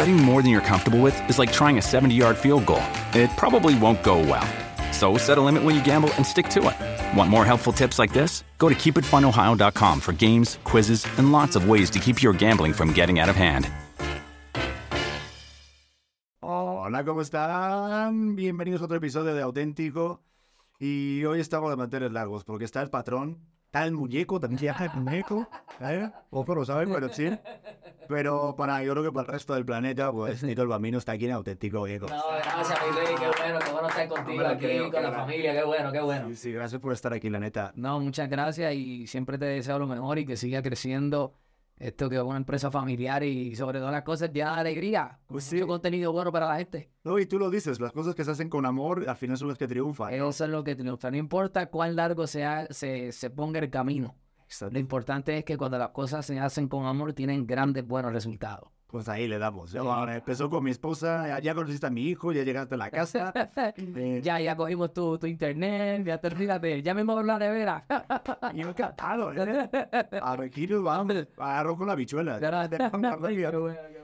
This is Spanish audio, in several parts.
Betting more than you're comfortable with is like trying a 70 yard field goal. It probably won't go well. So set a limit when you gamble and stick to it. Want more helpful tips like this? Go to keepitfunohio.com for games, quizzes, and lots of ways to keep your gambling from getting out of hand. Hola, ¿cómo están? Bienvenidos a otro episodio de Auténtico. Y hoy estamos de mantener largos porque está el patrón, está el muñeco, también está el muñeco. ¿eh? Poco lo saben, pero sí. Pero para, yo creo que para el resto del planeta, pues Nito el Bambino está aquí en Auténtico Muñeco. No, gracias, mi rey, qué bueno, qué bueno estar contigo Hombre, aquí, creo con la- familia, qué bueno, qué bueno. Sí, sí, gracias por estar aquí, la neta. No, muchas gracias y siempre te deseo lo mejor y que siga creciendo esto que es una empresa familiar y sobre todas las cosas ya alegría, con Pues sí. mucho contenido bueno para la gente. No, y tú lo dices, las cosas que se hacen con amor al final son las que triunfan. Eso es lo que triunfa, no importa cuán largo sea, se, se ponga el camino. Exacto. Lo importante es que cuando las cosas se hacen con amor tienen grandes buenos resultados. Pues ahí le damos. Yo, ahora empezó con mi esposa, ya, ya conociste a mi hijo, ya llegaste a la casa. Eh, ya, ya cogimos tu, tu internet, ya terminaste, ya mismo la nevera. Y encantado, ¿eh? Aquí nos vamos. Agarro con la bichuela.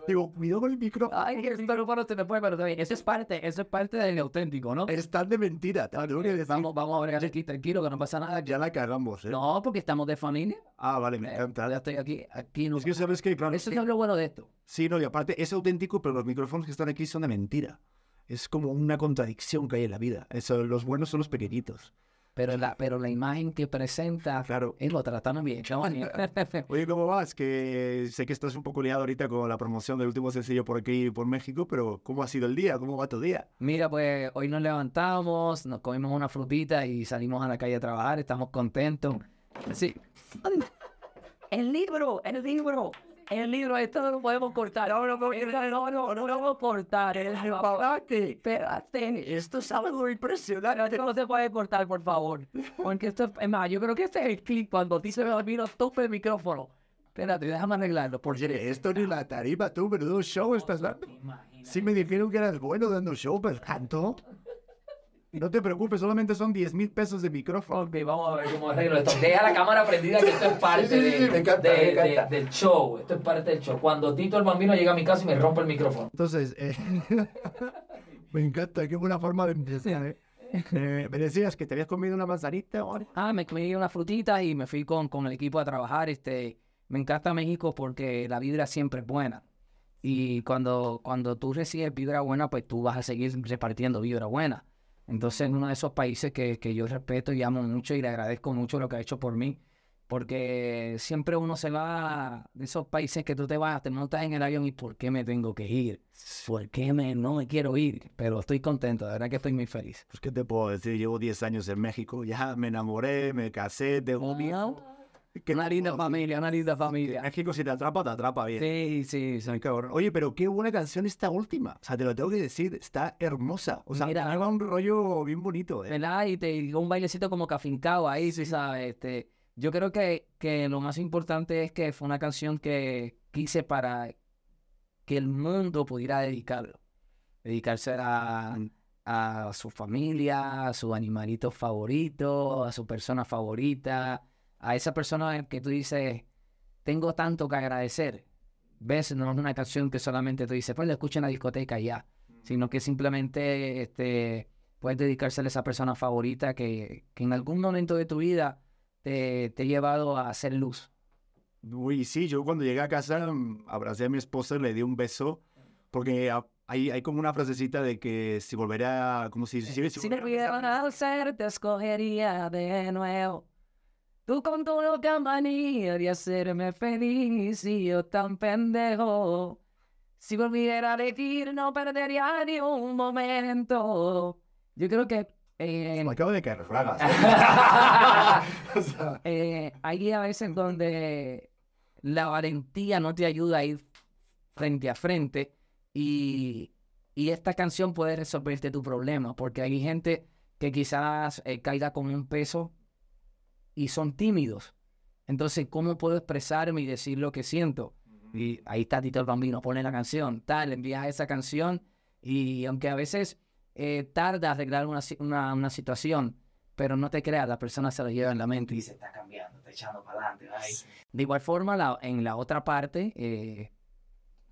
Digo, cuidado con el micro. Ay, que esto no se me fue, pero bien. Eso es parte, eso es parte del auténtico, ¿no? Están de mentira. te lo tengo que decir. Vamos, vamos a ver aquí, tranquilo, que no pasa nada. Ya la cagamos, ¿eh? No, porque estamos de familia. Ah, vale, me Eh, encanta. Ya estoy aquí, aquí no. Es que sabes que, claro, Eso es lo bueno de esto. sí, no, y aparte es auténtico, pero los micrófonos que están aquí son de mentira. Es como una contradicción que hay en la vida. Eso, los buenos son los pequeñitos. Pero la, pero la imagen que presenta, Claro. él lo trataron bien, chaval. Oye, ¿cómo vas? Que sé que estás un poco liado ahorita con la promoción del último sencillo por aquí, por México, pero ¿cómo ha sido el día? ¿Cómo va tu día? Mira, pues hoy nos levantamos, nos comimos una frutita y salimos a la calle a trabajar, estamos contentos. Sí. El libro, el libro, el libro, esto no lo podemos cortar. No, no, no, no, no, lo vamos a cortar. Espérate, espérate, esto es algo impresionante. Esto no se puede cortar, por favor. Porque esto es, más, yo creo que este es el clip cuando dice me olvido, tope el micrófono. Espérate, déjame arreglarlo, por Oye, esto ni la tarifa, tú, menudo show estás dando. Sí me dijeron que eras bueno dando show, pero tanto. No te preocupes, solamente son 10 mil pesos de micrófono. Ok, vamos a ver cómo arreglo esto. Deja la cámara prendida que esto es parte Sí, sí, sí, de- me encanta, de- me encanta. de- del show. Esto es parte del show. Cuando Tito el Bambino llega a mi casa y me rompe el micrófono. Entonces, eh, me encanta, qué buena forma de empezar, ¿eh? Eh, me decías que te habías comido una manzanita ahora. Ah, me comí una frutita y me fui con, con el equipo a trabajar. Este, me encanta México porque la vibra siempre es buena. Y cuando, cuando tú recibes vibra buena, pues tú vas a seguir repartiendo vibra buena. Entonces, es uno de esos países que, que yo respeto y amo mucho y le agradezco mucho lo que ha hecho por mí. Porque siempre uno se va de esos países que tú te vas, te montas en el avión y ¿por qué me tengo que ir? ¿Por qué me, no me quiero ir? Pero estoy contento, de verdad que estoy muy feliz. Pues, ¿qué te puedo decir? Llevo 10 años en México, ya me enamoré, me casé, tengo un ¿Qué Una linda familia, una linda familia. México, si te atrapa, te atrapa bien. Sí, sí, sí. Oye, pero qué buena canción esta última. O sea, te lo tengo que decir, está hermosa. O sea, Mira. un rollo bien bonito, ¿eh? ¿Verdad? Y te digo un bailecito como cafincado ahí, sí, sabes. Este, yo creo que, que lo más importante es que fue una canción que quise para que el mundo pudiera dedicarlo. Dedicarse a, a su familia, a su animalito favorito, a su persona favorita, a esa persona que tú dices, tengo tanto que agradecer. ¿Ves? No es una canción que solamente tú dices, pues la escucho en la discoteca y ya, sino que simplemente este, puedes dedicársela a esa persona favorita que, que en algún momento de tu vida te, te ha llevado a hacer luz. Uy, sí, yo cuando llegué a casa mm, abracé a mi esposa le di un beso, porque hay, hay como una frasecita de que si volverá, como si... si, si Si me volviera a pudiera hacer, te escogería de nuevo. Tú con tu loca manía de hacerme feliz y yo tan pendejo. Si volviera a elegir, no perdería ni un momento. Yo creo que eh, Me acabo de caer fragas. O sea, eh, hay a veces donde la valentía no te ayuda a ir frente a frente y, Y esta canción puede resolverte tu problema, porque hay gente que quizás eh, caiga con un peso y son tímidos. Entonces, ¿cómo puedo expresarme y decir lo que siento? Y ahí está Tito el Bambino, pone la canción, tal, envías esa canción y aunque a veces eh, tarda arreglar una, una, una situación, pero no te creas, la persona se lo lleva en la mente y se está cambiando, está echando para adelante. De igual forma, la- en la otra parte, eh,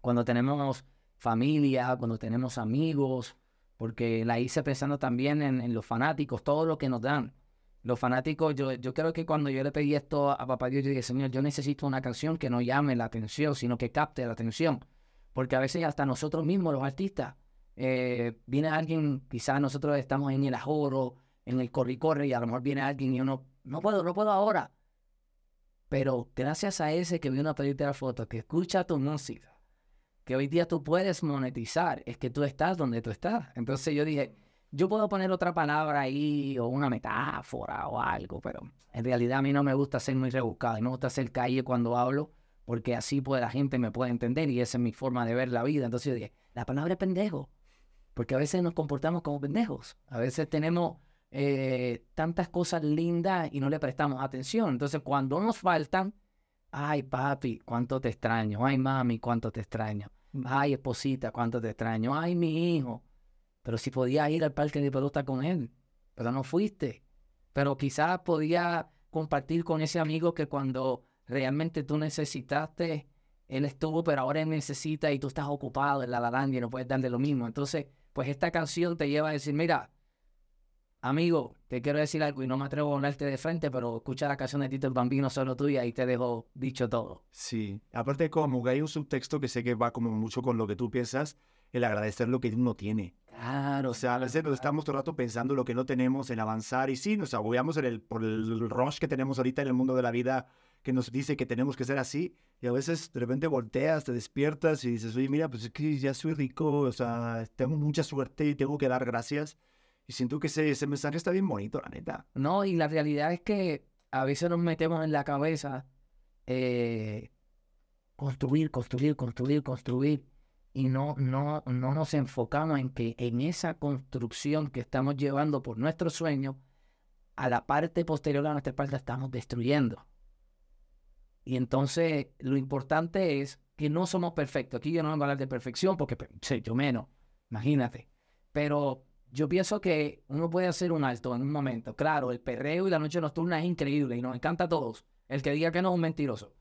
cuando tenemos familia, cuando tenemos amigos, porque la hice pensando también en, en los fanáticos, todo lo que nos dan. Los fanáticos, yo, yo creo que cuando yo le pedí esto a papá Dios, yo dije, Señor, yo necesito una canción que no llame la atención, sino que capte la atención. Porque a veces hasta nosotros mismos, los artistas, eh, viene alguien, quizás nosotros estamos en el ajoro, en el corri-corre, y a lo mejor viene alguien y uno, no puedo, no puedo ahora. Pero gracias a ese que vino a pedirte la foto, que escucha tu música, que hoy día tú puedes monetizar, es que tú estás donde tú estás. Entonces yo dije, yo puedo poner otra palabra ahí o una metáfora o algo, pero en realidad a mí no me gusta ser muy rebuscado, y me gusta hacer calle cuando hablo, porque así pues la gente me puede entender y esa es mi forma de ver la vida. Entonces yo dije, la palabra es pendejo, porque a veces nos comportamos como pendejos, a veces tenemos eh, tantas cosas lindas y no le prestamos atención. Entonces cuando nos faltan, ay papi, cuánto te extraño, ay mami, cuánto te extraño, ay esposita, cuánto te extraño, ay mi hijo. Pero si podías ir al parque de pelota con él, pero no fuiste. Pero quizás podía compartir con ese amigo que cuando realmente tú necesitaste, él estuvo, pero ahora él necesita y tú estás ocupado en la ladanda y no puedes darle lo mismo. Entonces, pues esta canción te lleva a decir, mira, amigo, te quiero decir algo y no me atrevo a hablarte de frente, pero escucha la canción de Tito el Bambino solo tuya y te dejo dicho todo. Sí, aparte como que hay un subtexto que sé que va como mucho con lo que tú piensas, el agradecer lo que uno tiene. Claro, O sea, a veces nos estamos todo el rato pensando lo que no tenemos, en avanzar, y sí, nos agobiamos en el, por el rush que tenemos ahorita en el mundo de la vida, que nos dice que tenemos que ser así, y a veces de repente volteas, te despiertas y dices, oye, mira, pues es que ya soy rico, o sea, tengo mucha suerte y tengo que dar gracias. Y siento que ese, ese mensaje está bien bonito, la neta. No, y la realidad es que a veces nos metemos en la cabeza eh, construir, construir, construir, construir. Y no, no, no nos enfocamos en que en esa construcción que estamos llevando por nuestro sueño, a la parte posterior a nuestra parte estamos destruyendo. Y entonces lo importante es que no somos perfectos. Aquí yo no vengo a hablar de perfección porque sí, yo menos, imagínate. Pero yo pienso que uno puede hacer un alto en un momento. Claro, el perreo y la noche nocturna es increíble y nos encanta a todos. El que diga que no es un mentiroso.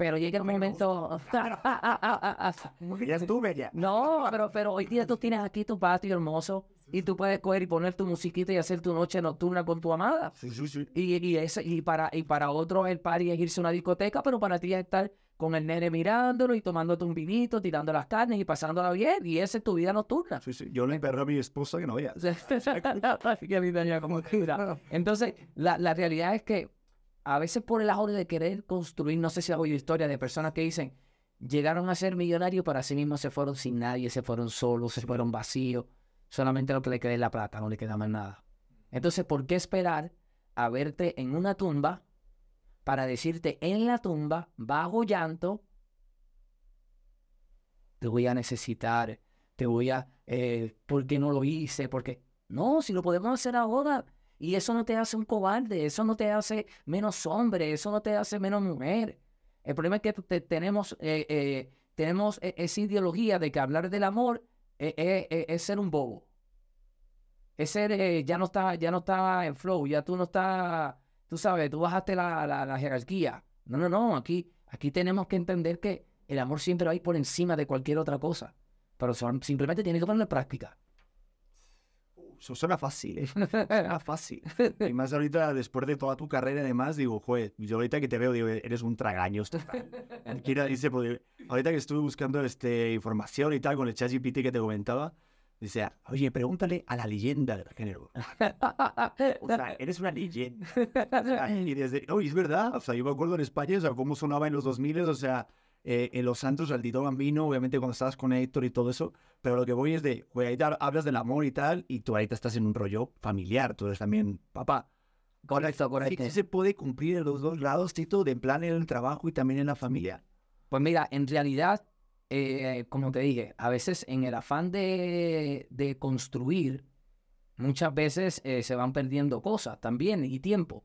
Pero llega el momento... Ya estuve ya. No, pero, pero hoy día tú tienes aquí tu patio hermoso y tú puedes coger y poner tu musiquita y hacer tu noche nocturna con tu amada. Sí, sí, sí. Y, y, ese, y, para, y para otros el party es irse a una discoteca, pero para ti es estar con el nene mirándolo y tomándote un vinito, tirando las carnes y pasándola bien. Y esa es tu vida nocturna. Sí, sí. Yo le perro a mi esposa que no veas. Que a mí tenía como quiera. Entonces, la, la realidad es que a veces por el lado de querer construir, no sé si has oído historias de personas que dicen, llegaron a ser millonarios, pero así mismo se fueron sin nadie, se fueron solos, se fueron vacíos. Solamente lo que le queda es la plata, no le queda más nada. Entonces, ¿por qué esperar a verte en una tumba para decirte en la tumba, bajo llanto, te voy a necesitar, te voy a, eh, ¿por qué no lo hice? Porque, no, si lo podemos hacer ahora. Y eso no te hace un cobarde, eso no te hace menos hombre, eso no te hace menos mujer. El problema es que te- tenemos, eh, eh, tenemos e- esa ideología de que hablar del amor eh, es ser un bobo. Es ser, eh, ya no está, ya no está en flow, ya tú no estás, tú sabes, tú bajaste la, la, jerarquía. No, no, no, aquí, aquí tenemos que entender que el amor siempre va a ir por encima de cualquier otra cosa. Pero simplemente tienes que ponerlo en práctica. Eso suena fácil, ¿eh? Suena fácil. Y más ahorita, después de toda tu carrera y demás, digo, joder, yo ahorita que te veo, digo, eres un tragaños. total". Kira dice, ahorita que estuve buscando este, información y tal con el ChatGPT que te comentaba, dice, oye, pregúntale a la leyenda del género. O sea, eres una leyenda. O sea, y desde, no, es verdad, o sea, yo me acuerdo en España, o sea, cómo sonaba en los 2000, o sea, eh, en Los Santos, al Tito Bambino, obviamente cuando estabas con Héctor y todo eso, pero lo que voy es de, güey, te hablas del amor y tal, y tú ahorita estás en un rollo familiar, tú eres también papá. Correcto, correcto. sí se puede cumplir en los dos lados, Tito, de en plan en el trabajo y también en la familia. Pues mira, en realidad eh, como te dije, a veces en el afán de, de construir, muchas veces eh, se van perdiendo cosas también y tiempo.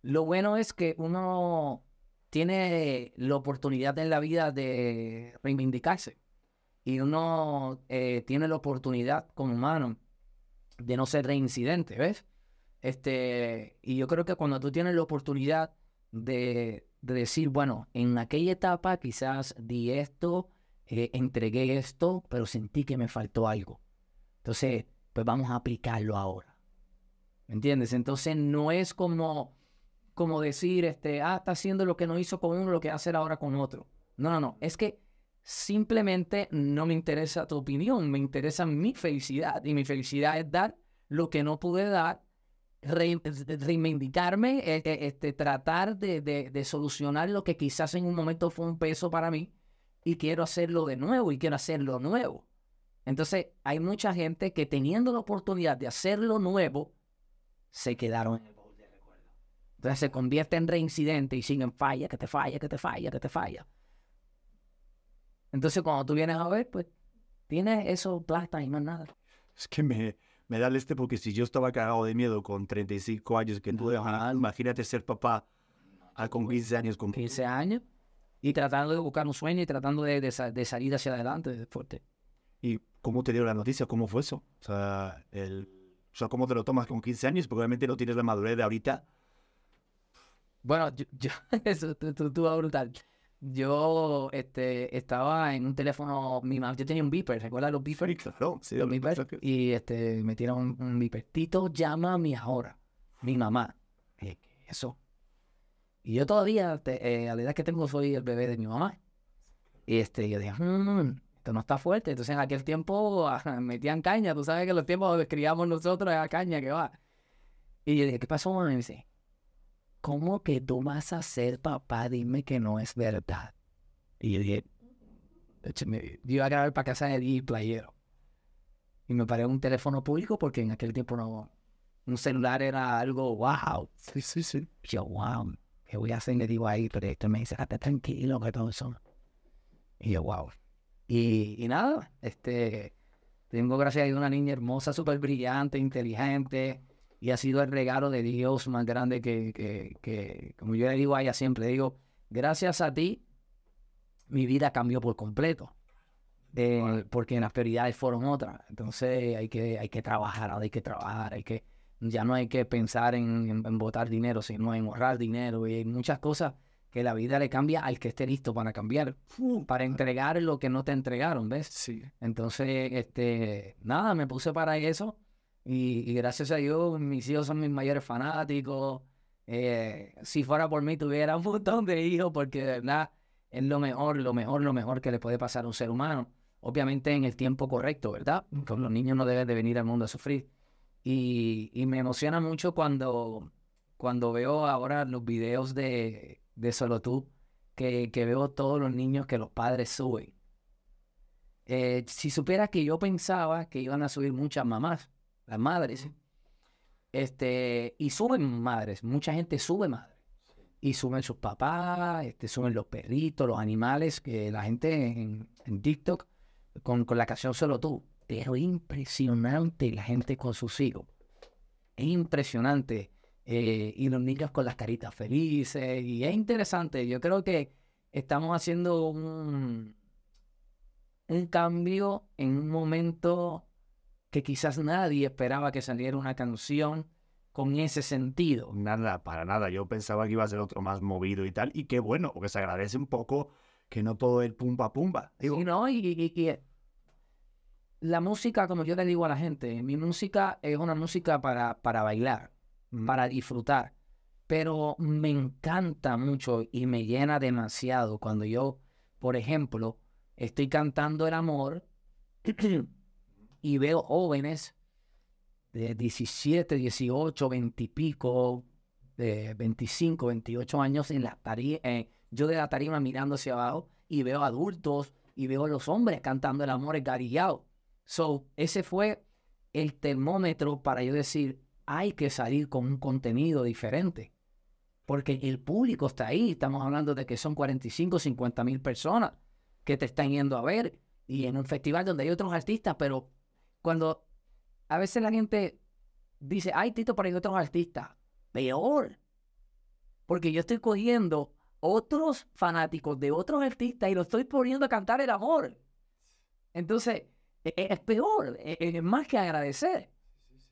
Lo bueno es que uno tiene la oportunidad en la vida de reivindicarse y uno eh, tiene la oportunidad como humano de no ser reincidente, ¿ves? Este, y yo creo que cuando tú tienes la oportunidad de, de decir, bueno, en aquella etapa quizás di esto, eh, entregué esto, pero sentí que me faltó algo. Entonces, pues vamos a aplicarlo ahora. ¿Me entiendes? Entonces no es como, como decir, este, ah, está haciendo lo que no hizo con uno, lo que va a hacer ahora con otro. No, no, no. Es que simplemente no me interesa tu opinión, me interesa mi felicidad. Y mi felicidad es dar lo que no pude dar, reivindicarme, eh, eh, este, tratar de, de, de solucionar lo que quizás en un momento fue un peso para mí y quiero hacerlo de nuevo y quiero hacerlo nuevo. Entonces, hay mucha gente que teniendo la oportunidad de hacerlo nuevo, se quedaron en el. Entonces se convierte en reincidente y siguen falla, que te falla, que te falla, que te falla. Entonces, cuando tú vienes a ver, pues tienes eso plata y no nada. Es que me, me da el este porque si yo estaba cagado de miedo con 35 años, que tú, Normal. imagínate ser papá ah, con 15 años. Con... 15 años y tratando de buscar un sueño y tratando de, de sa- de salir hacia adelante fuerte. ¿Y cómo te dieron la noticia? ¿Cómo fue eso? O sea, el, o sea, ¿cómo te lo tomas con 15 años? Porque obviamente no tienes la madurez de ahorita. Bueno, yo, yo- eso tu- tu- estuvo brutal. Yo este, estaba en un teléfono, mi mamá, yo tenía un beeper, ¿recuerdas los beepers? claro. Sí, Los lo- beepers, y este, me tiraron un, un beeper. Tito, llama a mi ahora, mi mamá. Y dije, ¿qué es eso? Y yo todavía, te- eh, a la edad que tengo, soy el bebé de mi mamá. Y este, yo dije, "Mm, esto no está fuerte. Entonces en aquel tiempo metían caña. Tú sabes que los tiempos donde criamos nosotros era caña que va. Y yo dije, ¿qué pasó, mamá? Y me dice, ¿cómo que tú vas a ser papá? Dime que no es verdad. Y yo dije, yo iba a grabar para casa de Di Playero. Y me paré un teléfono público porque en aquel tiempo no, un celular era algo wow. Sí, sí, sí. Yo, wow, ¿qué voy a hacer? Le digo ahí, pero esto me dice, estate tranquilo, que todo eso. Y yo, wow. Y, y nada, este, tengo gracias a Dios una niña hermosa, súper brillante, inteligente, y ha sido el regalo de Dios más grande que, que, que, como yo le digo a ella siempre, digo, gracias a ti, mi vida cambió por completo. Eh, porque las prioridades fueron otras. Entonces hay que, hay que trabajar, hay que trabajar, hay que, ya no hay que pensar en, en, en botar dinero, sino en ahorrar dinero. Y hay muchas cosas que la vida le cambia al que esté listo para cambiar, para entregar lo que no te entregaron, ¿ves? Sí. Entonces, este, nada, me puse para eso y, gracias a Dios mis hijos son mis mayores fanáticos. Eh, si fuera por mí tuviera un montón de hijos porque de verdad es lo mejor, lo mejor, lo mejor que le puede pasar a un ser humano. Obviamente en el tiempo correcto, ¿verdad? Porque los niños no deben de venir al mundo a sufrir. Y, me emociona mucho cuando, cuando veo ahora los videos de, de Solo que, que veo todos los niños que los padres suben. Eh, si supieras que yo pensaba que iban a subir muchas mamás, las madres, este, y suben madres, mucha gente sube madres, y suben sus papás, este, suben los perritos, los animales, que la gente en, en TikTok con, con la canción Solo Tú, pero impresionante la gente con sus hijos, es impresionante, eh, y los niños con las caritas felices, y es interesante, yo creo que estamos haciendo un, un cambio en un momento que quizás nadie esperaba que saliera una canción con ese sentido. Nada, para nada. Yo pensaba que iba a ser otro más movido y tal. Y qué bueno, porque se agradece un poco que no todo es pumba pumba. Digo, Sí, ¿no? Y, y- y la música, como yo le digo a la gente, mi música es una música para, para bailar, mm, para disfrutar. Pero me encanta mucho y me llena demasiado cuando yo, por ejemplo, estoy cantando el amor y veo jóvenes de 17, 18, 20 y pico, de 25, 28 años en la tarima, yo de la tarima mirando hacia abajo y veo adultos y veo a los hombres cantando el amor esgarillado. So, ese fue el termómetro para yo decir, hay que salir con un contenido diferente. Porque el público está ahí, estamos hablando de que son 45, 50 mil personas. que te están yendo a ver y en un festival donde hay otros artistas, pero cuando a veces la gente dice, ay, Tito, pero hay otros artistas, peor. Porque yo estoy cogiendo otros fanáticos de otros artistas y los estoy poniendo a cantar el amor. Entonces, e- e- es peor, e- es más que agradecer.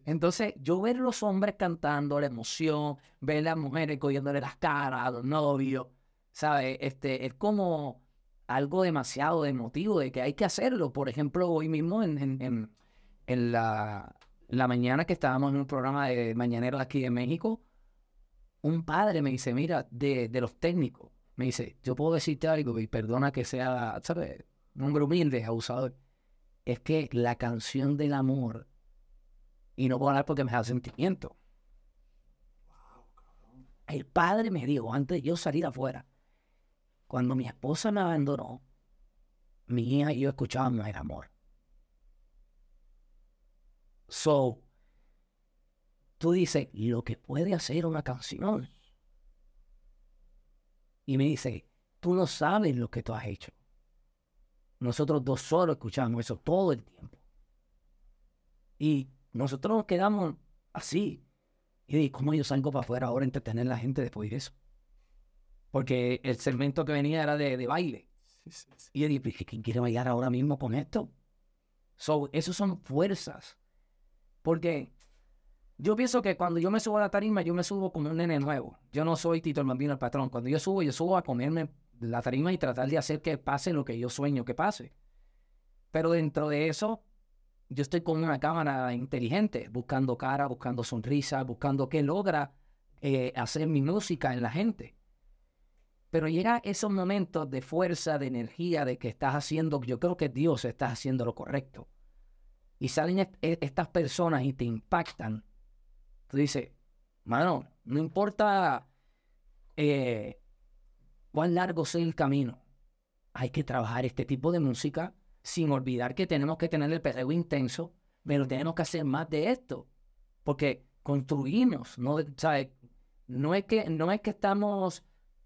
Entonces, yo ver los hombres cantando, la emoción, ver las mujeres cogiéndole las caras a los novios, ¿sabes? Este, es como algo demasiado emotivo de que hay que hacerlo. Por ejemplo, hoy mismo en, en la, la mañana que estábamos en un programa de mañaneros aquí de México, un padre me dice, mira, de, de los técnicos, me dice, yo puedo decirte algo y perdona que sea, ¿sabes? Un hombre humilde, abusador. Es que la canción del amor, y no puedo hablar porque me da sentimiento. El padre me dijo, antes de yo salir afuera, cuando mi esposa me abandonó, mi hija y yo escuchábamos el amor. So, tú dices, lo que puede hacer una canción. Y me dice, tú no sabes lo que tú has hecho. Nosotros dos solo escuchamos eso todo el tiempo. Y nosotros nos quedamos así. Y dije, ¿cómo yo salgo para afuera ahora a entretener a la gente después de eso? Porque el segmento que venía era de, de baile. Y yo dije, "Pues, ¿quién quiere bailar ahora mismo con esto? So, esos son fuerzas. Porque yo pienso que cuando yo me subo a la tarima, yo me subo como un nene nuevo. Yo no soy Tito el Bambino, el patrón. Cuando yo subo, yo subo a comerme la tarima y tratar de hacer que pase lo que yo sueño que pase. Pero dentro de eso, yo estoy con una cámara inteligente, buscando cara, buscando sonrisa, buscando qué logra eh, hacer mi música en la gente. Pero llega esos momentos de fuerza, de energía, de que estás haciendo, yo creo que Dios está haciendo lo correcto. Y salen e- estas personas y te impactan. Tú dices, mano, no importa eh, cuán largo sea el camino, hay que trabajar este tipo de música sin olvidar que tenemos que tener el perreo intenso, pero tenemos que hacer más de esto. Porque construimos, ¿no? ¿Sabes? No es que, no es que estamos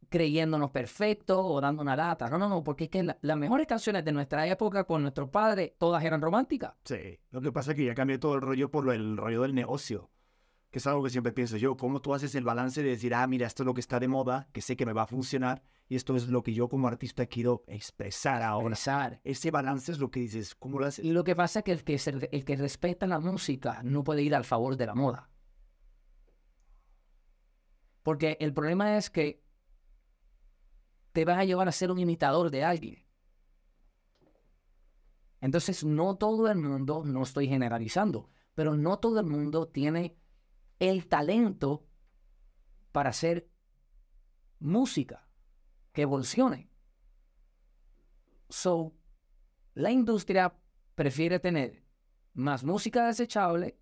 creyéndonos perfectos o dando una lata. No, no, no, porque es que la- las mejores canciones de nuestra época con nuestros padres, todas eran románticas. Sí, lo que pasa es que ya cambié todo el rollo por lo- el rollo del negocio, que es algo que siempre pienso yo, cómo tú haces el balance de decir, ah, mira, esto es lo que está de moda, que sé que me va a funcionar, y esto es lo que yo como artista quiero expresar ahora. Pensar. Ese balance es lo que dices, ¿cómo lo haces? Y lo que pasa es que el que, se- el que respeta la música no puede ir al favor de la moda. Porque el problema es que te vas a llevar a ser un imitador de alguien. Entonces, no todo el mundo, no estoy generalizando, pero no todo el mundo tiene el talento para hacer música que evolucione. So, la industria prefiere tener más música desechable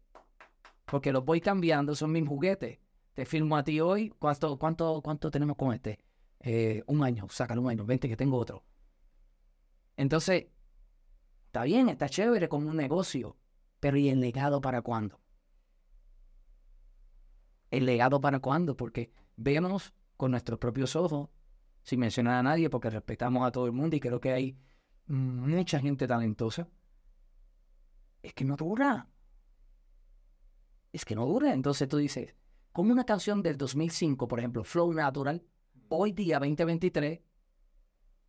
porque los voy cambiando, son mis juguetes. Te filmo a ti hoy, ¿cuánto, cuánto, cuánto tenemos con este? Eh, un año, sácalo un año, vente que tengo otro. Entonces, está bien, está chévere como un negocio, pero ¿y el legado para cuándo? ¿El legado para cuándo? Porque vemos con nuestros propios ojos, sin mencionar a nadie, porque respetamos a todo el mundo y creo que hay mucha gente talentosa, es que no dura. Es que no dura. Entonces tú dices, como una canción del 2005, por ejemplo, Flow Natural, hoy día 2023,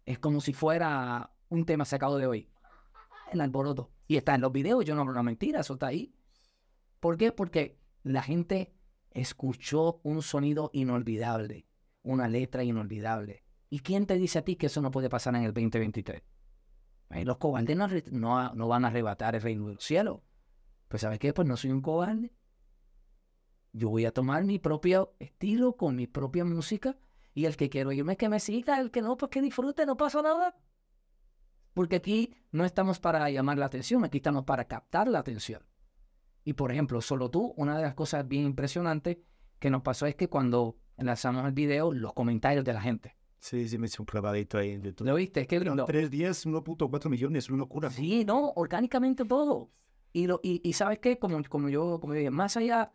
es como si fuera un tema sacado de hoy. El alboroto. Y está en los videos, yo no hablo una mentira, eso está ahí. ¿Por qué? Porque la gente escuchó un sonido inolvidable, una letra inolvidable. ¿Y quién te dice a ti que eso no puede pasar en el 2023? Ay, los cobardes no, no, no van a arrebatar el reino del cielo. Pues ¿sabes qué? Pues no soy un cobarde. Yo voy a tomar mi propio estilo con mi propia música y el que quiero irme que me siga, el que no, pues que disfrute, no pasa nada. Porque aquí no estamos para llamar la atención, aquí estamos para captar la atención. Y por ejemplo, solo tú, una de las cosas bien impresionantes que nos pasó es que cuando lanzamos el video, los comentarios de la gente. Sí, sí, me hice un clavadito ahí en YouTube. ¿Lo viste? Es que lo- tres días, 1.4 millones, una locura. Sí, no, orgánicamente todo. Y, lo, y, y sabes qué, como, como yo, como yo dije, más allá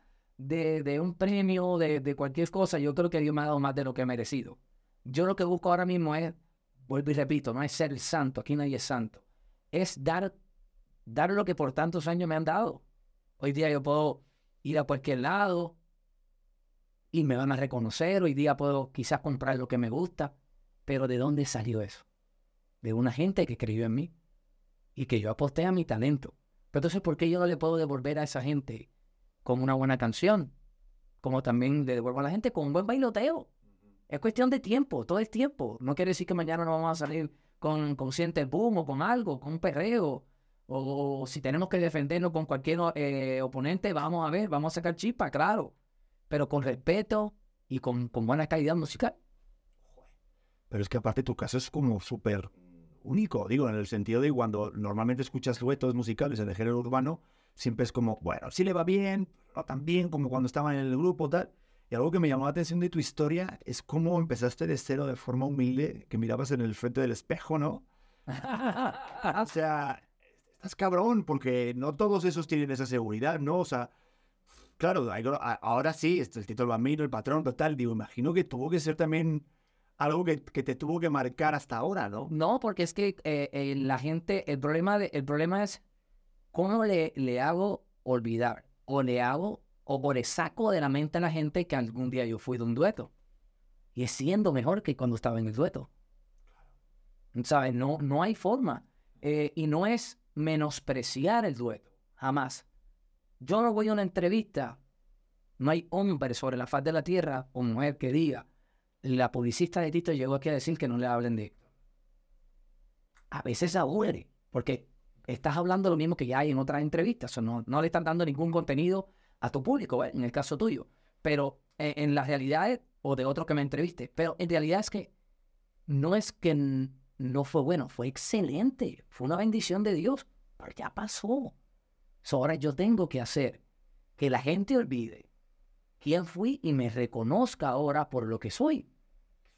de, un premio, de, de cualquier cosa, yo creo que Dios me ha dado más de lo que he merecido. Yo lo que busco ahora mismo es vuelvo y repito, no es ser el santo, aquí nadie es santo, es dar, dar lo que por tantos años me han dado. Hoy día yo puedo ir a cualquier lado y me van a reconocer, hoy día puedo quizás comprar lo que me gusta, pero ¿de dónde salió eso? De una gente que creyó en mí y que yo aposté a mi talento. Pero entonces, ¿por qué yo no le puedo devolver a esa gente con una buena canción? Como también le devuelvo a la gente con un buen bailoteo. Es cuestión de tiempo, todo es tiempo. No quiere decir que mañana no vamos a salir con, con Siente Boom o con algo, con un perreo. O, si tenemos que defendernos con cualquier eh, oponente, vamos a ver, vamos a sacar chispa, claro. Pero con respeto y con, con buena calidad musical. Pero es que aparte tu caso es como súper único, digo, en el sentido de cuando normalmente escuchas duetos musicales en el género urbano, siempre es como, bueno, sí le va bien, no tan bien como cuando estaba en el grupo, tal. Y algo que me llamó la atención de tu historia es cómo empezaste de cero de forma humilde, que mirabas en el frente del espejo, ¿no? o sea, estás cabrón, porque no todos esos tienen esa seguridad, ¿no? O sea, claro, ahora sí, este, el título Bambino, el patrón, total, digo, imagino que tuvo que ser también algo que, te tuvo que marcar hasta ahora, ¿no? No, porque es que eh, eh, la gente, el problema, de, el problema es cómo le, le hago olvidar o le hago o le saco de la mente a la gente que algún día yo fui de un dueto. Y es siendo mejor que cuando estaba en el dueto. ¿Sabes? No, no hay forma. Eh, y no es menospreciar el dueto. Jamás. Yo no voy a una entrevista. No hay hombre sobre la faz de la tierra o mujer que diga, la publicista de Tito llegó aquí a decir que no le hablen de A veces aburre, porque estás hablando lo mismo que ya hay en otras entrevistas. O no, no le están dando ningún contenido a tu público, en el caso tuyo. Pero eh, en, la realidad, o de otro que me entreviste, pero en realidad es que no es que no fue bueno, fue excelente, fue una bendición de Dios, pero ya pasó. ahora yo tengo que hacer que la gente olvide quién fui y me reconozca ahora por lo que soy.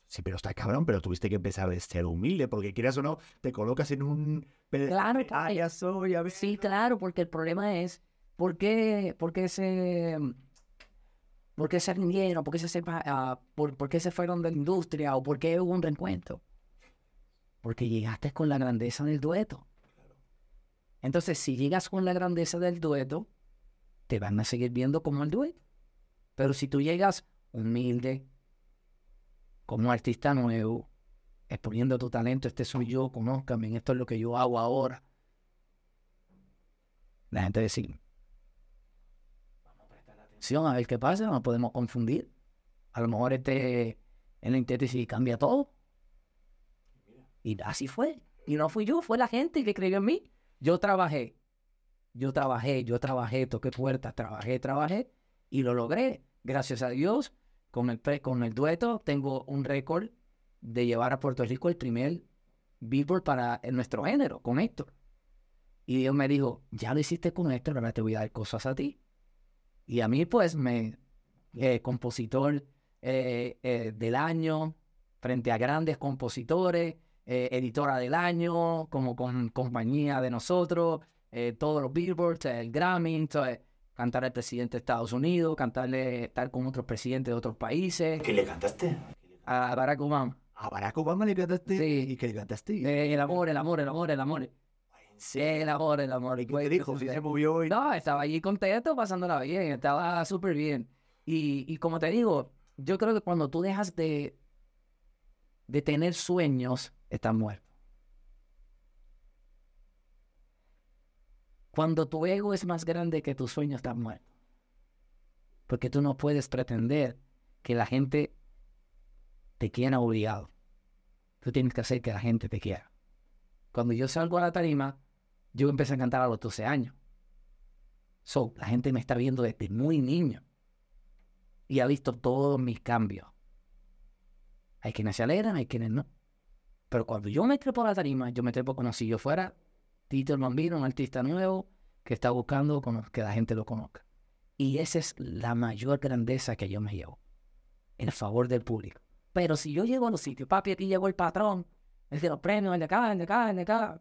Sí, pero está cabrón, pero tuviste que empezar a ser humilde, porque quieras o no, te colocas en un... Claro, ah, ya soy, Sí, claro, porque el problema es ¿Por qué, por qué se, por qué se rindieron? ¿Por qué se, uh, por, por, qué se fueron de la industria? ¿O por qué hubo un reencuentro? Porque llegaste con la grandeza del dueto. Entonces, si llegas con la grandeza del dueto, te van a seguir viendo como el dueto. Pero si tú llegas humilde, como artista nuevo, exponiendo tu talento, este soy yo, conózcame, esto es lo que yo hago ahora. La gente decide, a ver qué pasa, no podemos confundir. A lo mejor este en la y cambia todo. Y así fue. Y no fui yo, fue la gente que creyó en mí. Yo trabajé, yo trabajé, yo trabajé, toqué puertas, trabajé, trabajé y lo logré. Gracias a Dios, con el, con el dueto tengo un récord de llevar a Puerto Rico el primer Billboard para nuestro género, con Héctor. Y Dios me dijo, ya lo hiciste con Héctor, ahora te voy a dar cosas a ti. Y a mí, pues, me, eh, compositor eh, eh, del año, frente a grandes compositores, editora del año, como con compañía de nosotros, todos los billboards, el Grammy, cantar al presidente de Estados Unidos, cantarle, estar con otros presidentes de otros países. ¿Qué le cantaste? A Barack Obama. ¿A Barack Obama le cantaste? Sí. ¿Y qué le cantaste? el amor, el amor, el amor, el amor. Sí, el amor, el amor. ¿Y qué dijo? ¿Si se movió? Y... No, estaba allí contento, pasándola bien, estaba súper bien. Y, y como te digo, yo creo que cuando tú dejas de, de tener sueños, estás muerto. Cuando tu ego es más grande que tu sueño, estás muerto. Porque tú no puedes pretender que la gente te quiera obligado. Tú tienes que hacer que la gente te quiera. Cuando yo salgo a la tarima, yo empecé a cantar a los 12 años. So, la gente me está viendo desde muy niño y ha visto todos mis cambios. Hay quienes se alegran, hay quienes no. Pero cuando yo me trepo a la tarima, yo me trepo como si yo fuera Tito el Bambino, un artista nuevo que está buscando que la gente lo conozca. Y esa es la mayor grandeza que yo me llevo, el favor del público. Pero si yo llego a los sitios, papi, aquí llegó el patrón, el de los premios, el de acá, el de acá, el de acá,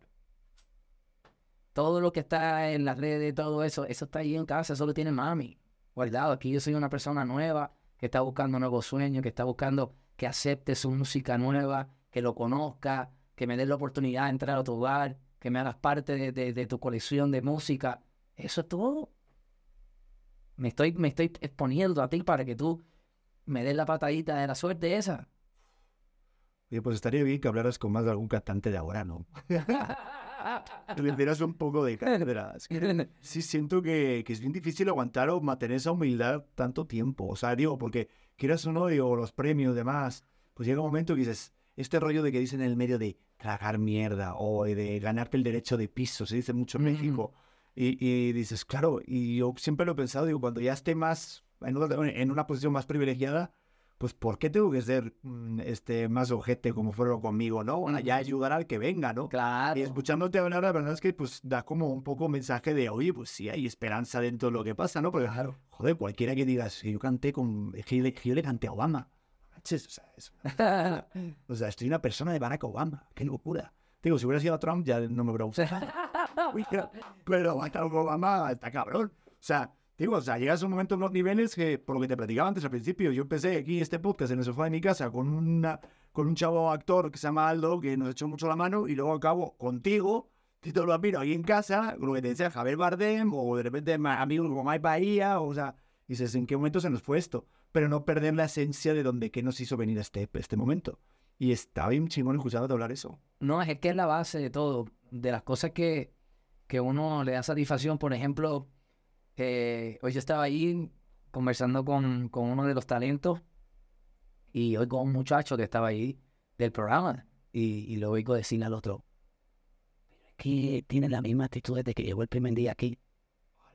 todo lo que está en las redes, todo eso, eso está ahí en casa, eso lo tiene mami guardado. Aquí yo soy una persona nueva que está buscando nuevos sueños, que está buscando que acepte su música nueva, que lo conozca, que me des la oportunidad de entrar a tu hogar, que me hagas parte de, de- de tu colección de música. Eso es todo. Me estoy, me estoy exponiendo a ti para que tú me des la patadita de la suerte esa. Oye, pues estaría bien que hablaras con más de algún cantante de ahora, ¿no? Le dieras un poco de cátedra. Es que Sí, siento que, que es bien difícil aguantar o mantener esa humildad tanto tiempo. O sea, digo, porque quieras o no, digo, los premios demás, pues llega un momento que dices, este rollo de que dicen en el medio de tragar mierda o de ganarte el derecho de piso, se dice mucho en Mm. México. Y, y dices, claro, y yo siempre lo he pensado, digo, cuando ya esté más, en una, en una posición más privilegiada, pues ¿por qué tengo que ser mm, este, más ojete como fueron conmigo, no? Bueno, ya ayudar al que venga, ¿no? Claro. Y escuchándote hablar, la verdad es que pues da como un poco mensaje de, oye, pues sí hay esperanza dentro de lo que pasa, ¿no? Porque, Claro. joder, cualquiera que digas, yo canté con, yo le, yo le canté a Obama. Manches, o sea, es una- o sea, estoy una persona de Barack Obama, qué locura. Digo, si hubiera sido Trump ya no me hubiera gustado. Pero- Barack Obama está cabrón. O sea, digo, o sea, llegas a un momento en los niveles que, por lo que te platicaba antes al principio, yo empecé aquí este podcast en el sofá de mi casa con una con un chavo actor que se llama Aldo, que nos echó mucho la mano, y luego acabo contigo, Tito Lupino, ahí en casa, con lo que te decía Javier Bardem, o de repente amigos como Mike Bahía, o sea, dices, ¿en qué momento se nos fue esto? Pero no perder la esencia de donde qué nos hizo venir a este, este momento. Y está bien chingón escuchándote hablar eso. No, es que es la base de todo, de las cosas que, que uno le da satisfacción. Por ejemplo, eh, hoy yo estaba ahí conversando con, con uno de los talentos y oigo a un muchacho que estaba ahí del programa y, y lo oigo al otro, "Pero es que tiene la misma actitud desde que llegó el primer día aquí.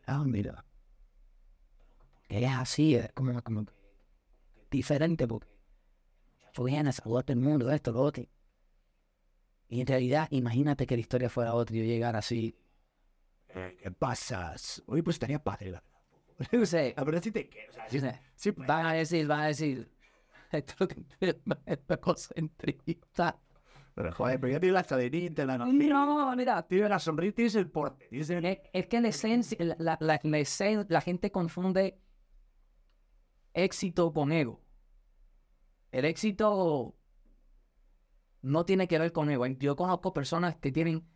Ah, mira. Que es así, como, como que diferente porque muchacho viene a saludar a todo el mundo, esto, lo otro. Y en realidad, imagínate que la historia fuera otra y yo llegara así. ¿Qué pasas? Oye, pues estaría padre, la verdad. No sé, A ver si te quiero. O sea, sí, sí, pues, van a decir, van a decir, esto es lo que es una cosa entrevista. pero joder, pero ya tienes la cadenita, la No, mira, Tienes la sonrisa, tienes el porte. Tienes el... es, es que la esencia, la, la, la, la la gente confunde éxito con ego. El éxito no tiene que ver con ego. Yo conozco personas que tienen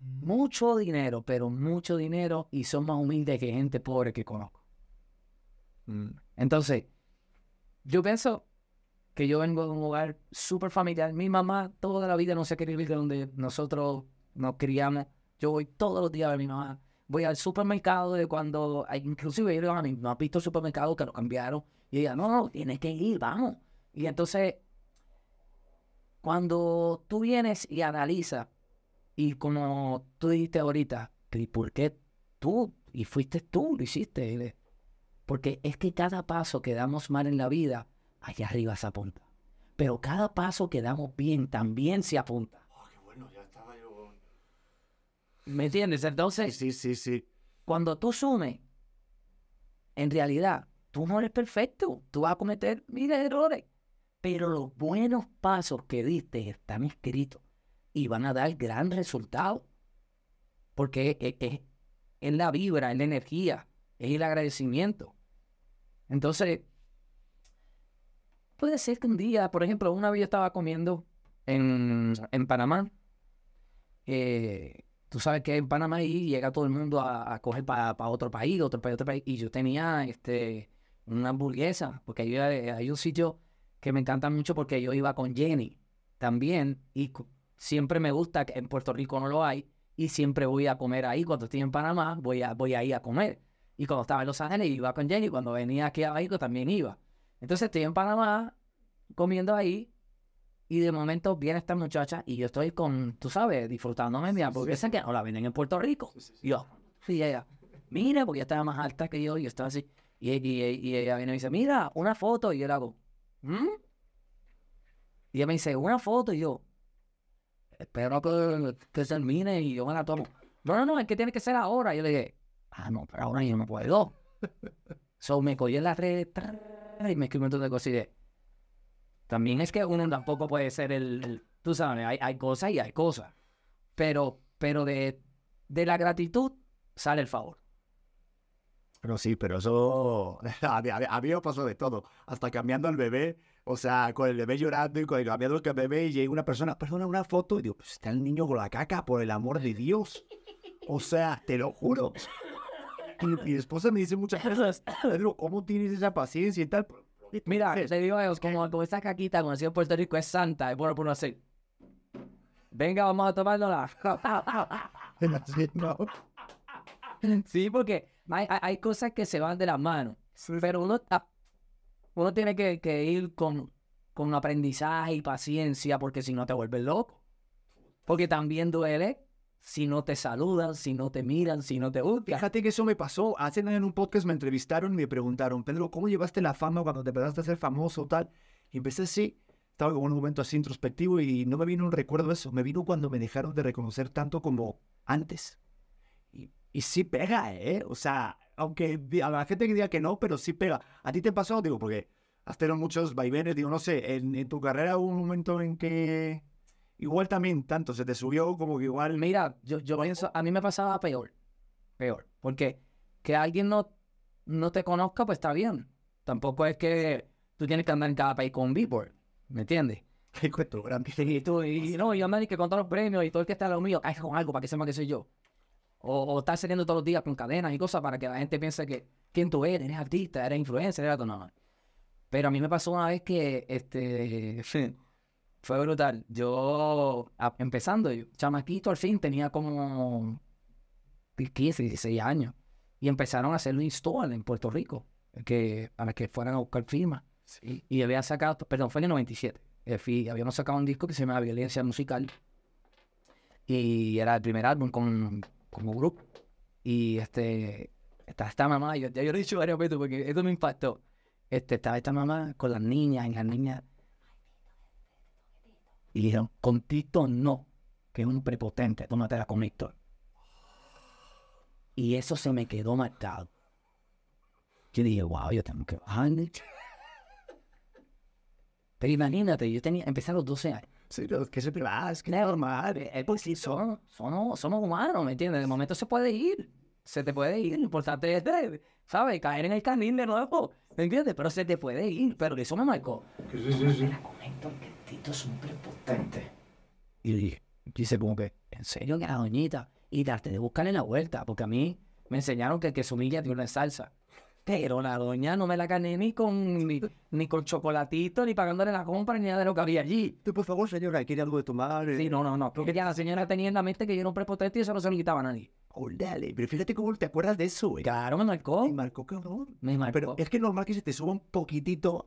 mucho dinero, pero mucho dinero y son más humildes que gente pobre que conozco. Mm. Entonces, yo pienso que yo vengo de un hogar súper familiar. Mi mamá toda la vida no se quería ir de donde nosotros nos criamos. Yo voy todos los días a ver a mi mamá. Voy al supermercado de cuando, inclusive yo a mí, no has visto el supermercado que lo cambiaron. Y ella, no, no, tienes que ir, vamos. Y entonces, cuando tú vienes y analizas, y como tú dijiste ahorita, ¿y por qué tú? Y fuiste tú, lo hiciste. Porque es que cada paso que damos mal en la vida, allá arriba se apunta. Pero cada paso que damos bien también se apunta. Oh, qué bueno, ya estaba yo. ¿Me entiendes? Entonces, sí, sí, sí. cuando tú sumes, en realidad, tú no eres perfecto. Tú vas a cometer miles de errores. Pero los buenos pasos que diste están escritos y van a dar gran resultado. Porque es, es- es la vibra, es la energía, es el agradecimiento. Entonces, puede ser que un día, por ejemplo, una vez yo estaba comiendo en, en Panamá. eh, tú sabes que en Panamá ahí llega todo el mundo a, coger para otro país, otro país, otro país. Y yo tenía este, una hamburguesa, porque hay, hay un sitio que me encanta mucho porque yo iba con Jenny también. Y siempre me gusta que en Puerto Rico no lo hay. Y siempre voy a comer ahí. Cuando estoy en Panamá, voy a, voy ir a comer. Y cuando estaba en Los Ángeles, iba con Jenny. Cuando venía aquí a México, también iba. Entonces estoy en Panamá comiendo ahí. Y de momento viene esta muchacha y yo estoy con, tú sabes, disfrutándome mi hamburguesa que no la venden en Puerto Rico. Y yo, sí, ella, mira, porque ella estaba más alta que yo y yo estaba así. Y, y- y ella viene y me dice, mira, una foto. Y yo le hago, ¿Mm? Y ella me dice, una foto. Y yo, espero que, que termine y yo me la tomo. No, no, no, es que tiene que ser ahora. Y yo le dije, ah, no, pero ahora yo no puedo. so me cogí en la red tra- y me escribió un montón de cosas y de, también es que uno tampoco puede ser el, el- tú sabes, hay, hay cosas y hay cosas. Pero, pero de, de la gratitud sale el favor. Pero sí, pero eso. A mí, a mí- me pasó de todo. Hasta cambiando al bebé. O sea, con el bebé llorando y con el cambiador que el bebé y llega una persona, perdona, una foto. Y digo, pues está el niño con la caca, por el amor de Dios. O sea, te lo juro. Y mi esposa me dice muchas Pedro, ¿cómo tienes esa paciencia y tal? Mira, te digo como, como esa caquita, decía en Puerto Rico, es santa, es bueno por uno así. Venga, vamos a tomárnosla. sí, no. sí, porque hay, cosas que se van de las manos. Pero uno, uno tiene que, que ir con, con aprendizaje y paciencia, porque si no te vuelves loco. Porque también duele si no te saludan, si no te miran, si no te buscan. Fíjate que eso me pasó. Hace nada en un podcast me entrevistaron y me preguntaron, Pedro, ¿cómo llevaste la fama cuando te empezaste a ser famoso tal? Y empecé así, estaba como en un momento así introspectivo y no me vino un recuerdo de eso. Me vino cuando me dejaron de reconocer tanto como antes. Y, y sí pega, ¿eh? O sea, aunque a la gente que diga que no, pero sí pega. ¿A ti te pasó? Digo, porque has tenido muchos vaivenes. Digo, no sé, en, en tu carrera hubo un momento en que igual también tanto se te subió como que igual... Mira, yo, yo pienso, a mí me pasaba peor. Peor. Porque que alguien no, no te conozca, pues está bien. Tampoco es que tú tienes que andar en cada país con un billboard. ¿Me entiendes? Qué cuento grande. Y tú, y no, yo me que con todos los premios y todo el que está a lo mío, cae con algo para que sepa que soy yo. O, o estar saliendo todos los días con cadenas y cosas para que la gente piense que quién tú eres, eres artista, eres influencer, eres algo. No, no. Pero a mí me pasó una vez que este fue brutal. Yo, a- empezando, yo, chamaquito al fin, tenía como 15, 16 años. Y empezaron a hacer un install en Puerto Rico, que, para que fueran a buscar firmas. Y, y había sacado, perdón, fue en el 97. eh, fui- habíamos sacado un disco que se llama Violencia Musical. Y era el primer álbum con, como grupo. Y este, está esta mamá, yo, ya yo lo he dicho varias veces porque esto me impactó. Este, estaba esta mamá con las niñas y las niñas. Y dijeron, con Tito no, que es un prepotente, tómatela con Héctor. Y eso se me quedó marcado. Yo dije, wow, yo tengo que bajarle. Pero imagínate, yo tenía, empecé a los 12 años. Sí, es que siempre vas, que es normal. eh, eh, pues sí, somos, somos, somos humanos, ¿me entiendes? De momento se puede ir, se te puede ir, lo importante es, de, ¿sabes? Caer en el carril de nuevo, ¿me entiendes? Pero se te puede ir, pero eso me marcó. Sí, sí, sí. Tito es un prepotente. Y dije, dice como que, ¿en serio que la doñita? Y traté de buscarle la vuelta, porque a mí me enseñaron que el que se humilla tiene una salsa. Pero la doña no me la gané ni con, ni, ni con chocolatito, ni pagándole la compra, ni nada de lo que había allí. Tú, por favor, señora, ¿quiere algo de tomar? Sí, no, no, no. Porque ya la señora tenía en la mente que yo era un prepotente y eso no se lo quitaba a nadie. Órale, pero fíjate cómo te acuerdas de eso, güey. Claro, me marcó. Me marcó cabrón. Me marcó. Pero es que es normal que se te suba un poquitito.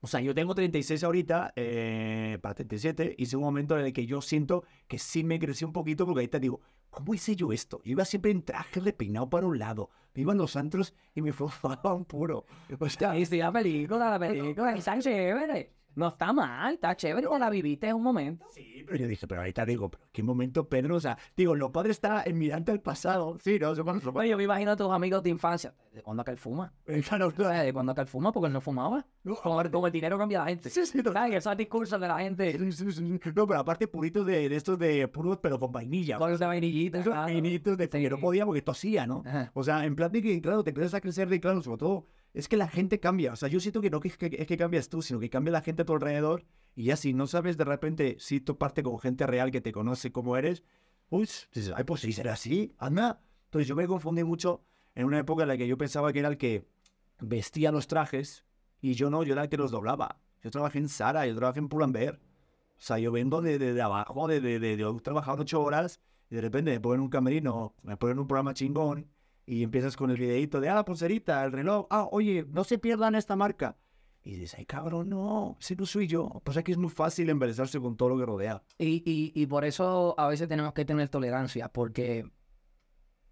O sea, yo tengo 36 ahorita, eh, para 37, y es un momento en el que yo siento que sí me creció un poquito, porque ahorita digo, ¿cómo hice yo esto? Yo iba siempre en traje repeinado para un lado, me iba a los antros y me fumaba un puro. O sea, Y la película, la película, está chévere. No está mal, está chévere. Te la viviste en un momento. sí, pero yo dije, pero ahorita digo, pero qué momento, Pedro, o sea, digo, lo padre está en mirante al pasado, sí, ¿no? Somos- somos- Bueno, yo me imagino a tus amigos de infancia. ¿De cuándo que él fuma? Claro, claro. ¿De cuándo que él fuma? Porque él no fumaba. No, Como, como el dinero cambia a la gente. Sí, sí, no. ¿Sabes? Esos discursos de la gente. Sí, sí, sí. No, pero aparte puritos de, de estos de puros, pero con vainilla. Con de vainillita. Esos claro. vainitos de que no podía porque tosía, ¿no? Ajá. O sea, en plan de que, claro, te empiezas a crecer de claro, sobre todo, es que la gente cambia. O sea, yo siento que no que, es que- cambias tú, sino que cambia la gente a tu alrededor. Y ya si no sabes de repente, si tú parte con gente real que te conoce como eres, uy, dices, ay, pues sí, será así, anda. Entonces yo me confundí mucho en una época en la que yo pensaba que era el que vestía los trajes y yo no, yo era el que los doblaba. Yo trabajé en Sara, yo trabajé en Pull&Bear. O sea, yo vengo de, de, de abajo, de, de, de, de ocho horas y de repente me ponen un camerino, me ponen un programa chingón y empiezas con el videito de, ah, la pulserita, el reloj, ah, oye, no se pierdan esta marca. Y dices, ay, cabrón, no, ese no soy yo. Pues aquí es muy fácil embelezarse con todo lo que rodea. Y, y, y por eso a veces tenemos que tener tolerancia, porque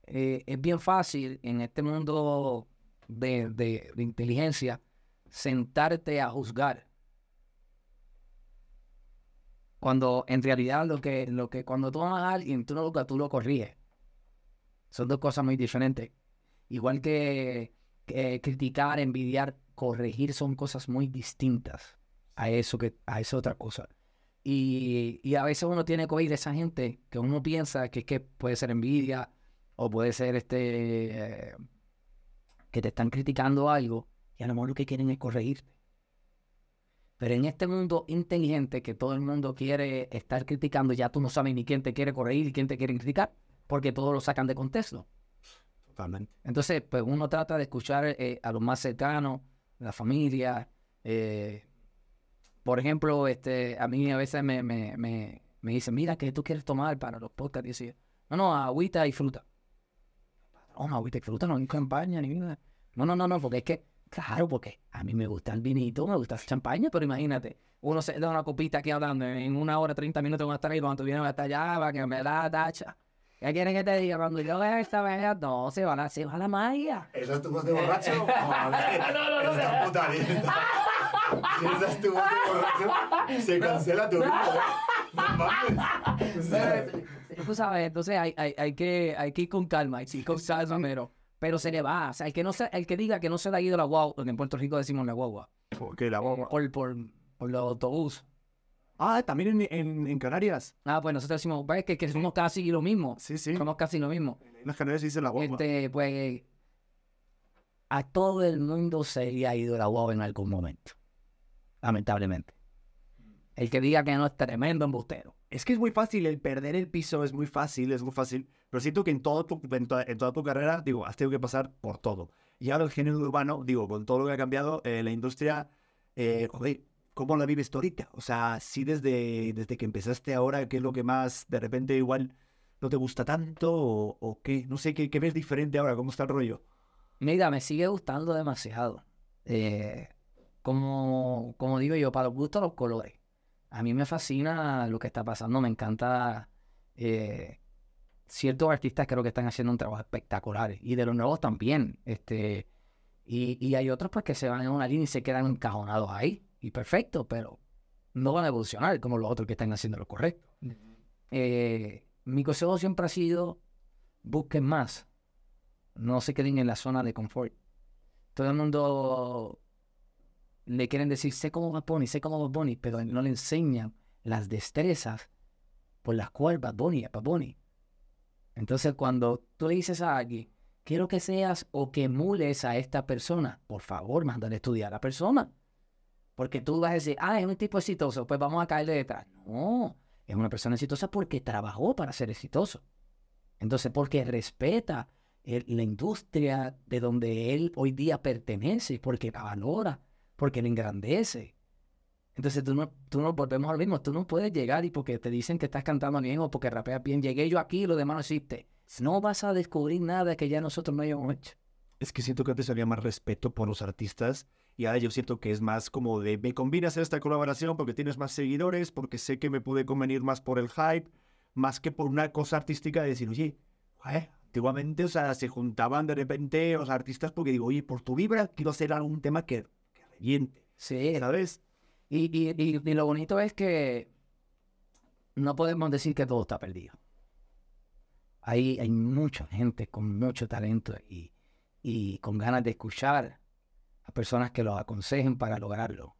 eh, es bien fácil en este mundo de, de- inteligencia sentarte a juzgar. Cuando en realidad lo que, lo que cuando tú a alguien, tú no lo, tú lo corriges. Son dos cosas muy diferentes. Igual que, criticar, envidiar, corregir son cosas muy distintas a eso que a esa otra cosa. Y, y a veces uno tiene que oír a esa gente que uno piensa que que puede ser envidia o puede ser este eh, que te están criticando algo y a lo mejor lo que quieren es corregirte. Pero en este mundo inteligente que todo el mundo quiere estar criticando, ya tú no sabes ni quién te quiere corregir y quién te quiere criticar, porque todos lo sacan de contexto. Totalmente. Entonces, pues uno trata de escuchar eh, a los más cercanos, la familia. eh, por ejemplo, este, a mí a veces me, me, me, me dicen, mira, ¿qué tú quieres tomar para los podcasts? Y yo, no, no, agüita y fruta. No, agüita y fruta, no hay campaña ni nada. No, no, no, no, porque es que, claro, porque a mí me gusta el vinito, me gusta la champaña, pero imagínate, uno se da una copita aquí hablando, en una hora, 30 minutos van a estar ahí, cuando tú vienes hasta allá, para que me la tacha. ¿Qué quieren que te diga? Cuando yo vea esta vez, no, se va la, se va la magia. ¿Esa es tu voz de borracho? no, no, no. puta lista. Si esa es tu voz de borracho, se cancela tu vida. No mames. Tú sabes, entonces hay, hay, hay, que, hay que ir con calma, hay que ir con salsa, pero, pero se le va. O sea, el que, no se, el que diga que no se le ha ido la guagua, porque en Puerto Rico decimos la guagua, ¿Por qué la boba? por, por, por los autobús. Ah, también en, en, en Canarias. Ah, pues nosotros decimos, ves que, que somos casi lo mismo. Sí, sí. Somos casi lo mismo. En las Canarias se dice la boba. Este, pues, a todo el mundo se le ha ido la guagua en algún momento. Lamentablemente. El que diga que no es tremendo embustero. Es que es muy fácil, el perder el piso es muy fácil, es muy fácil. Pero siento que en, todo tu, en, toda, en toda tu carrera, digo, has tenido que pasar por todo. Y ahora el género urbano, digo, con todo lo que ha cambiado, eh, la industria, eh, joder, ¿cómo la vives tú ahorita? O sea, sí desde, desde que empezaste ahora, ¿qué es lo que más de repente igual no te gusta tanto o, qué? No sé, ¿qué, ¿qué ves diferente ahora? ¿Cómo está el rollo? Mira, me sigue gustando demasiado. Eh, como, como digo yo, para los gustos los colores. A mí me fascina lo que está pasando, me encanta eh, ciertos artistas creo que están haciendo un trabajo espectacular y de los nuevos también. Este, y, y hay otros pues que se van en una línea y se quedan encajonados ahí y perfecto, pero no van a evolucionar como los otros que están haciendo lo correcto. Eh, mi consejo siempre ha sido busquen más, no se queden en la zona de confort. Todo el mundo le quieren decir, sé cómo Bad Bunny, sé cómo Bunny, pero no le enseñan las destrezas por las cuales Bunny es Bunny. Entonces, cuando tú le dices a alguien, quiero que seas o que emules a esta persona, por favor, mándale a estudiar a la persona. Porque tú vas a decir, ah, es un tipo exitoso, pues vamos a caerle detrás. No, es una persona exitosa porque trabajó para ser exitoso. Entonces, porque respeta la industria de donde él hoy día pertenece, porque la valora, porque la engrandece. Entonces, tú no, tú no volvemos a lo mismo. Tú no puedes llegar y porque te dicen que estás cantando bien o porque rapeas bien, llegué yo aquí y lo demás no existe. No vas a descubrir nada que ya nosotros no hayamos hecho. Es que siento que antes había más respeto por los artistas y ahora yo siento que es más como de me conviene hacer esta colaboración porque tienes más seguidores, porque sé que me puede convenir más por el hype, más que por una cosa artística de decir, oye, joder, antiguamente, o sea, se juntaban de repente los artistas porque digo, oye, por tu vibra quiero hacer algún tema que, que reviente, Sí, ¿sabes? Y, y, y, y lo bonito es que no podemos decir que todo está perdido. Hay, hay mucha gente con mucho talento y, y con ganas de escuchar a personas que los aconsejen para lograrlo.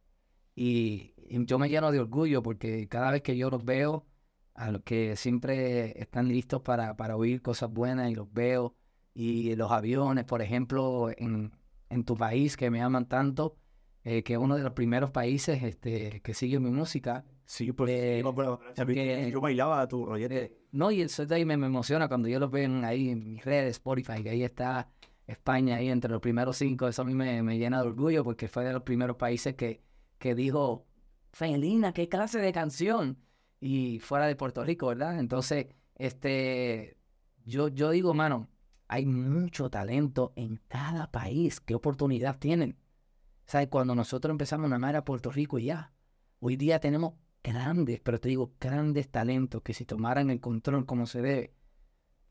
Y, y yo me lleno de orgullo porque cada vez que yo los veo, a los que siempre están listos para, para oír cosas buenas y los veo, y los aviones, por ejemplo, en, en tu país que me aman tanto, eh, que es uno de los primeros países este, que sigue mi música. Sí, pues Eh, yo bailaba a tu rollete. Eh, no, y eso de ahí me, me emociona cuando yo los veo ahí en mis redes, Spotify, que ahí está España ahí entre los primeros cinco. Eso a mí me, me llena de orgullo porque fue de los primeros países que, que dijo, Felina, qué clase de canción. Y fuera de Puerto Rico, ¿verdad? Entonces, este, yo, yo digo, mano, hay mucho talento en cada país. ¿Qué oportunidad tienen? ¿Sabes? Cuando nosotros empezamos a amar a Puerto Rico y ya, hoy día tenemos grandes, pero te digo, grandes talentos que si tomaran el control como se debe,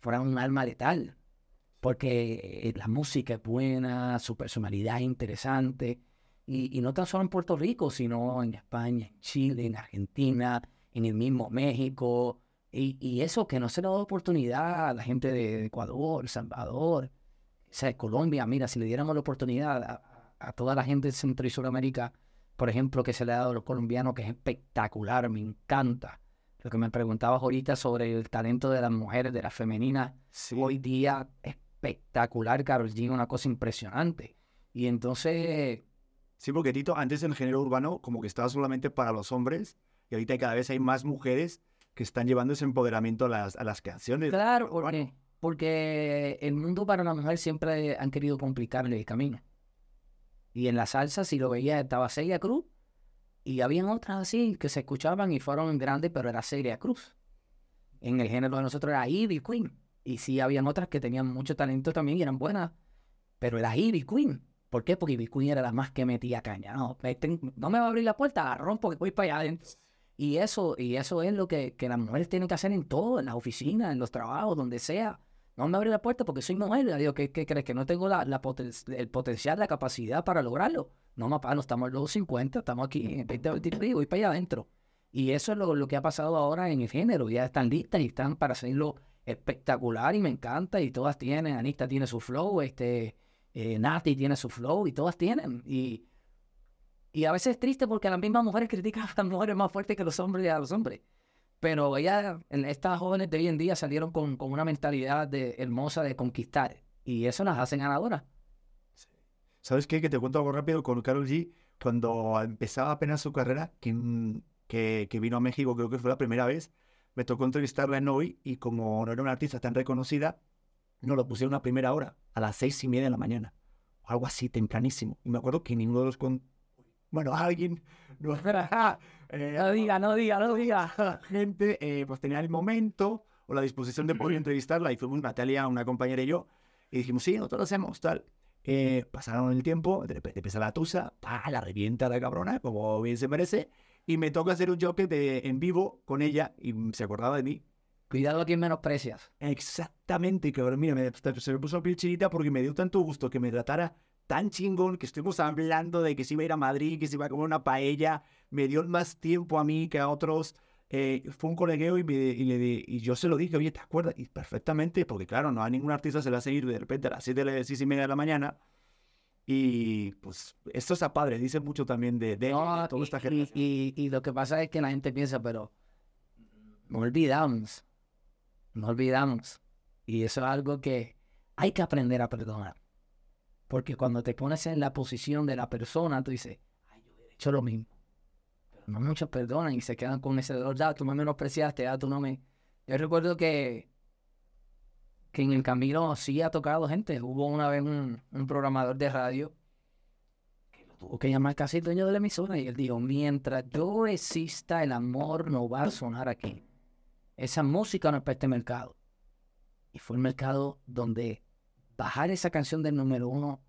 fueran un alma letal. Porque eh, la música es buena, su personalidad es interesante. Y, y no tan solo en Puerto Rico, sino en España, en Chile, en Argentina, en el mismo México. Y, y eso que no se le ha dado oportunidad a la gente de Ecuador, El Salvador, o sea, Colombia. Mira, si le diéramos la oportunidad a, a toda la gente de Centro y Sudamérica, por ejemplo, que se le ha dado a los colombianos, que es espectacular, me encanta. Lo que me preguntabas ahorita sobre el talento de las mujeres, de las femeninas, hoy día espectacular, Carol G, una cosa impresionante. Y entonces, Sí, porque Tito, antes el género urbano como que estaba solamente para los hombres y ahorita cada vez hay más mujeres que están llevando ese empoderamiento a las, a las canciones. Claro, porque, porque el mundo para la mujer siempre han querido complicarle el camino. Y en la salsa, si lo veía, estaba Celia Cruz y habían otras así que se escuchaban y fueron grandes, pero era Celia Cruz. En el género de nosotros era Ivy Queen. Y sí, habían otras que tenían mucho talento también y eran buenas, pero era Ivy Queen. ¿Por qué? Porque Ivy Queen era la más que metía caña. No, no me va a abrir la puerta, rompo que voy para allá adentro. Y eso, y eso es lo que, que las mujeres tienen que hacer en todo, en las oficinas, en los trabajos, donde sea. No me abre la puerta porque soy mujer. Digo, ¿qué, crees? ¿Que no tengo la, el potencial, la capacidad para lograrlo? No, papá, no estamos en los 50, estamos aquí en 2023 voy para allá adentro. Y eso es lo, lo, que ha pasado ahora en el género. Ya están listas y están para hacerlo espectacular y me encanta. Y todas tienen, Anita tiene su flow, este, eh, Nati tiene su flow y todas tienen. Y, y a veces es triste porque las mismas mujeres critican a las mujeres más fuertes que los hombres a los hombres. Pero ellas, estas jóvenes de hoy en día salieron con, con una mentalidad de, hermosa de conquistar. Y eso las hace ganadoras. ¿Sabes qué? Que te cuento algo rápido con Carol G. Cuando empezaba apenas su carrera, que, que, que vino a México, creo que fue la primera vez, me tocó entrevistarla en hoy y como no era una artista tan reconocida, no lo pusieron a primera hora, a las seis y media de la mañana. Algo así, tempranísimo. Y me acuerdo que ninguno de los... Con... Bueno, alguien... No, eh, no diga, no diga, no diga. Gente, eh, pues tenía el momento o la disposición de poder entrevistarla y fuimos Natalia, una compañera y yo, y dijimos, sí, nosotros lo hacemos, tal. Eh, pasaron el tiempo, de repente empieza la tusa, pa, la revienta la cabrona, como bien se merece, y me toca hacer un joke de, en vivo con ella y se acordaba de mí. Cuidado a quien menosprecias. Exactamente, cabrón. Mira, me, se me puso la piel chinita porque me dio tanto gusto que me tratara tan chingón que estuvimos hablando de que se iba a ir a Madrid, que se iba a comer una paella. Me dio más tiempo a mí que a otros. Eh, fue un colegueo y, me, y, le, y yo se lo dije, oye, ¿te acuerdas? Y perfectamente, porque claro, no a ningún artista se le hace ir de repente a las 7 de las 6 y media de la mañana y pues esto está padre, dice mucho también de, de toda esta gente. Y, y, lo que pasa es que la gente piensa, pero no olvidamos, no olvidamos. Y eso es algo que hay que aprender a perdonar. Porque cuando te pones en la posición de la persona, tú dices, ay, yo he hecho lo mismo. Pero no muchos perdonan y se quedan con ese dolor. Ya, tú me menospreciaste, ya tú no me... Yo recuerdo que que en el camino sí ha tocado gente. Hubo una vez un, programador de radio que lo tuvo que llamar casi el dueño de la emisora y él dijo, mientras yo exista, el amor no va a sonar aquí. Esa música no es para este mercado. Y fue el mercado donde bajar esa canción del número uno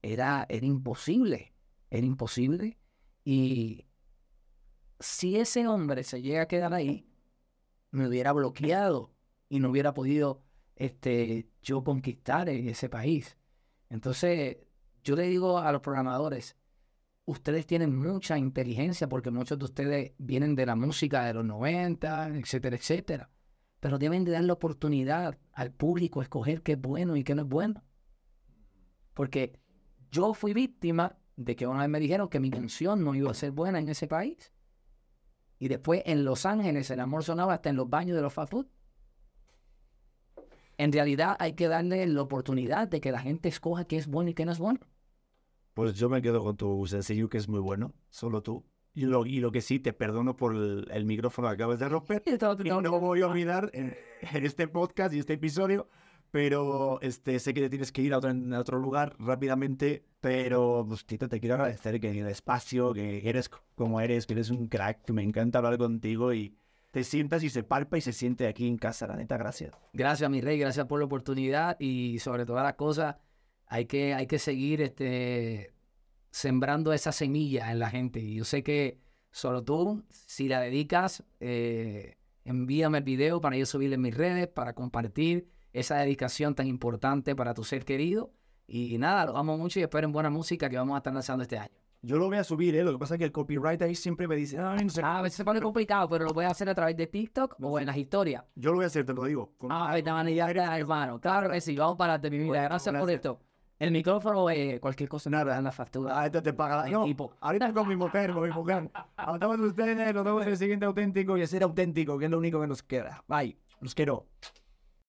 era, era imposible. Era imposible. Y si ese hombre se llega a quedar ahí, me hubiera bloqueado y no hubiera podido este, yo conquistar ese país. Entonces, yo le digo a los programadores, ustedes tienen mucha inteligencia porque muchos de ustedes vienen de la música de los 90, etcétera, etcétera. Pero deben de dar la oportunidad al público a escoger qué es bueno y qué no es bueno. Porque yo fui víctima de que una vez me dijeron que mi canción no iba a ser buena en ese país. Y después en Los Ángeles el amor sonaba hasta en los baños de los fast food en realidad hay que darle la oportunidad de que la gente escoja qué es bueno y qué no es bueno. Pues yo me quedo con tu sencillo que es muy bueno, solo tú. Y lo, y lo que sí, te perdono por el, micrófono que acabas de romper. Y no voy a olvidar en, este podcast y este episodio, pero este, sé que te tienes que ir a otro, a otro lugar rápidamente, pero pues, Tito, te quiero agradecer que el espacio, que eres como eres, que eres un crack, que me encanta hablar contigo y te sientas y se palpa y se siente aquí en casa. La neta, gracias. Gracias, mi rey, gracias por la oportunidad y sobre todas las cosas, hay que, hay que seguir este, sembrando esa semilla en la gente. Y yo sé que solo tú, si la dedicas, eh, envíame el video para yo subirle en mis redes, para compartir esa dedicación tan importante para tu ser querido. Y nada, los amo mucho y esperen buena música que vamos a estar lanzando este año. Yo lo voy a subir, ¿eh? Lo que pasa es que el copyright ahí siempre me dice, no sé. Ah, a veces se pone complicado, pero lo voy a hacer a través de TikTok o en las historias. Yo lo voy a hacer, te lo digo. Ah, ahorita van a ir hermano. Claro que sí, vamos para adelante, mi vida. Gracias por esto. El micrófono, eh, cualquier cosa, nada, en la factura. Ah, esto te paga. No, ahorita con mi mujer, con mi mujer. Estamos ustedes, nos vemos en el siguiente auténtico y ser auténtico, que es lo único que nos queda. Bye, los quiero.